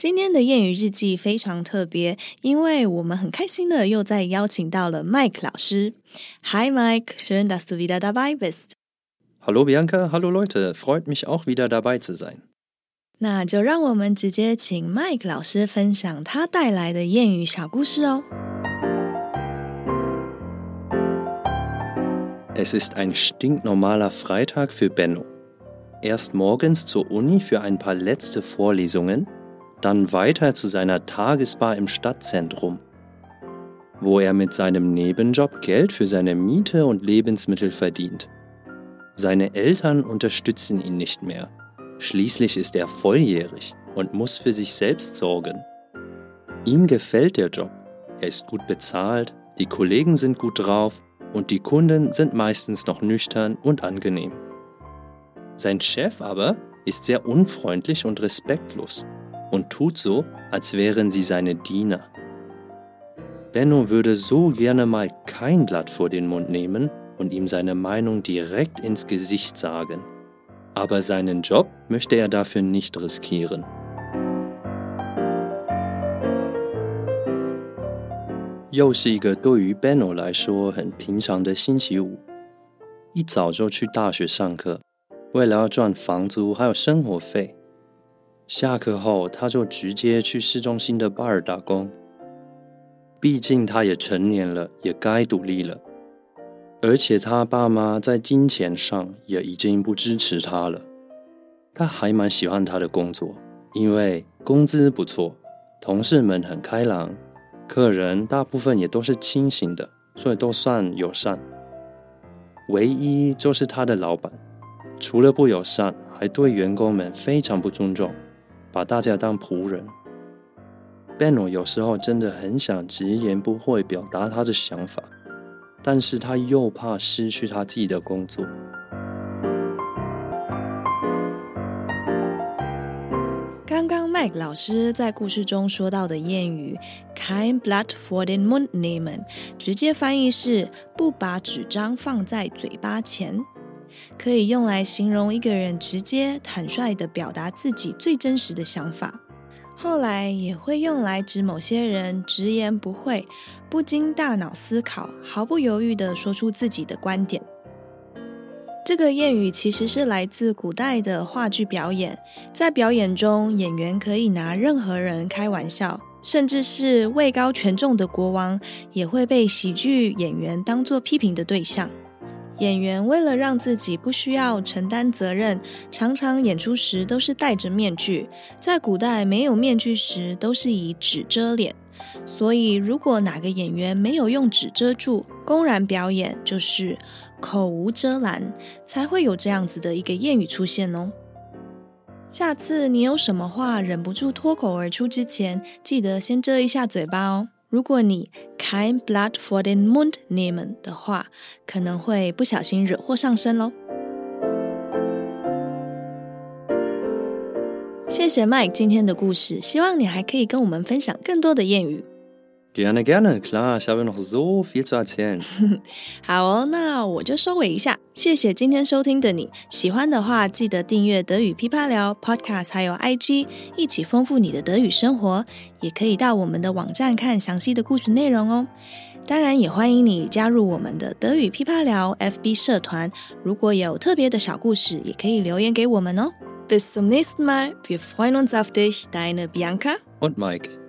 今天的谚语日记非常特别，因为我们很开心的又再邀请到了 Mike 老师。Hi Mike, schön, dass du wieder dabei bist. Hallo Bianca, hallo Leute, freut mich auch wieder dabei zu sein. 那就让我们直接请 Mike 老师分享他带来的谚语小故事哦。Es ist ein stinknormaler Freitag für Benno. Erst morgens zur Uni für ein paar letzte Vorlesungen dann weiter zu seiner Tagesbar im Stadtzentrum, wo er mit seinem Nebenjob Geld für seine Miete und Lebensmittel verdient. Seine Eltern unterstützen ihn nicht mehr. Schließlich ist er volljährig und muss für sich selbst sorgen. Ihm gefällt der Job. Er ist gut bezahlt, die Kollegen sind gut drauf und die Kunden sind meistens noch nüchtern und angenehm. Sein Chef aber ist sehr unfreundlich und respektlos und tut so, als wären sie seine Diener. Benno würde so gerne mal kein Blatt vor den Mund nehmen und ihm seine Meinung direkt ins Gesicht sagen. Aber seinen Job möchte er dafür nicht riskieren. 又是一个对于 Benno 来说很平常的星期五，一早就去大学上课，为了要赚房租还有生活费， 下课后，他就直接去市中心的 bar 打工。毕竟他也成年了，也该独立了。而且他爸妈在金钱上也已经不支持他了。他还蛮喜欢他的工作，因为工资不错，同事们很开朗，客人大部分也都是清醒的，所以都算友善。唯一就是他的老板，除了不友善，还对员工们非常不尊重。把大家当仆人。Benno 有时候真的很想直言不讳表达他的想法，但是他又怕失去他自己的工作。刚刚 Mike 老师在故事中说到的谚语 “kein Blatt vor den Mund nehmen”，直接翻译是“不把纸张放在嘴巴前”。可以用来形容一个人直接坦率地表达自己最真实的想法，后来也会用来指某些人直言不讳、不经大脑思考、毫不犹豫地说出自己的观点。这个谚语其实是来自古代的话剧表演，在表演中，演员可以拿任何人开玩笑，甚至是位高权重的国王也会被喜剧演员当作批评的对象。演员为了让自己不需要承担责任，常常演出时都是戴着面具。在古代没有面具时，都是以纸遮脸。所以，如果哪个演员没有用纸遮住，公然表演，就是口无遮拦，才会有这样子的一个谚语出现哦。下次你有什么话忍不住脱口而出之前，记得先遮一下嘴巴哦。如果你 kein Blatt vor den Mund nehmen 的话，可能会不小心惹祸上身喽。谢谢 Mike 今天的故事，希望你还可以跟我们分享更多的谚语。Gerne, gerne, klar, ich habe noch so viel zu erzählen. 好哦，那我就收尾一下。谢谢今天收听的你，喜欢的话记得订阅德语噼啪聊 Podcast，还有 IG，一起丰富你的德语生活。也可以到我们的网站看详细的故事内容哦。当然，也欢迎你加入我们的德语噼啪聊 FB 社团。如果有特别的小故事，也可以留言给我们哦。Bis zum nächsten Mal, wir freuen uns auf dich, deine Bianca und Mike.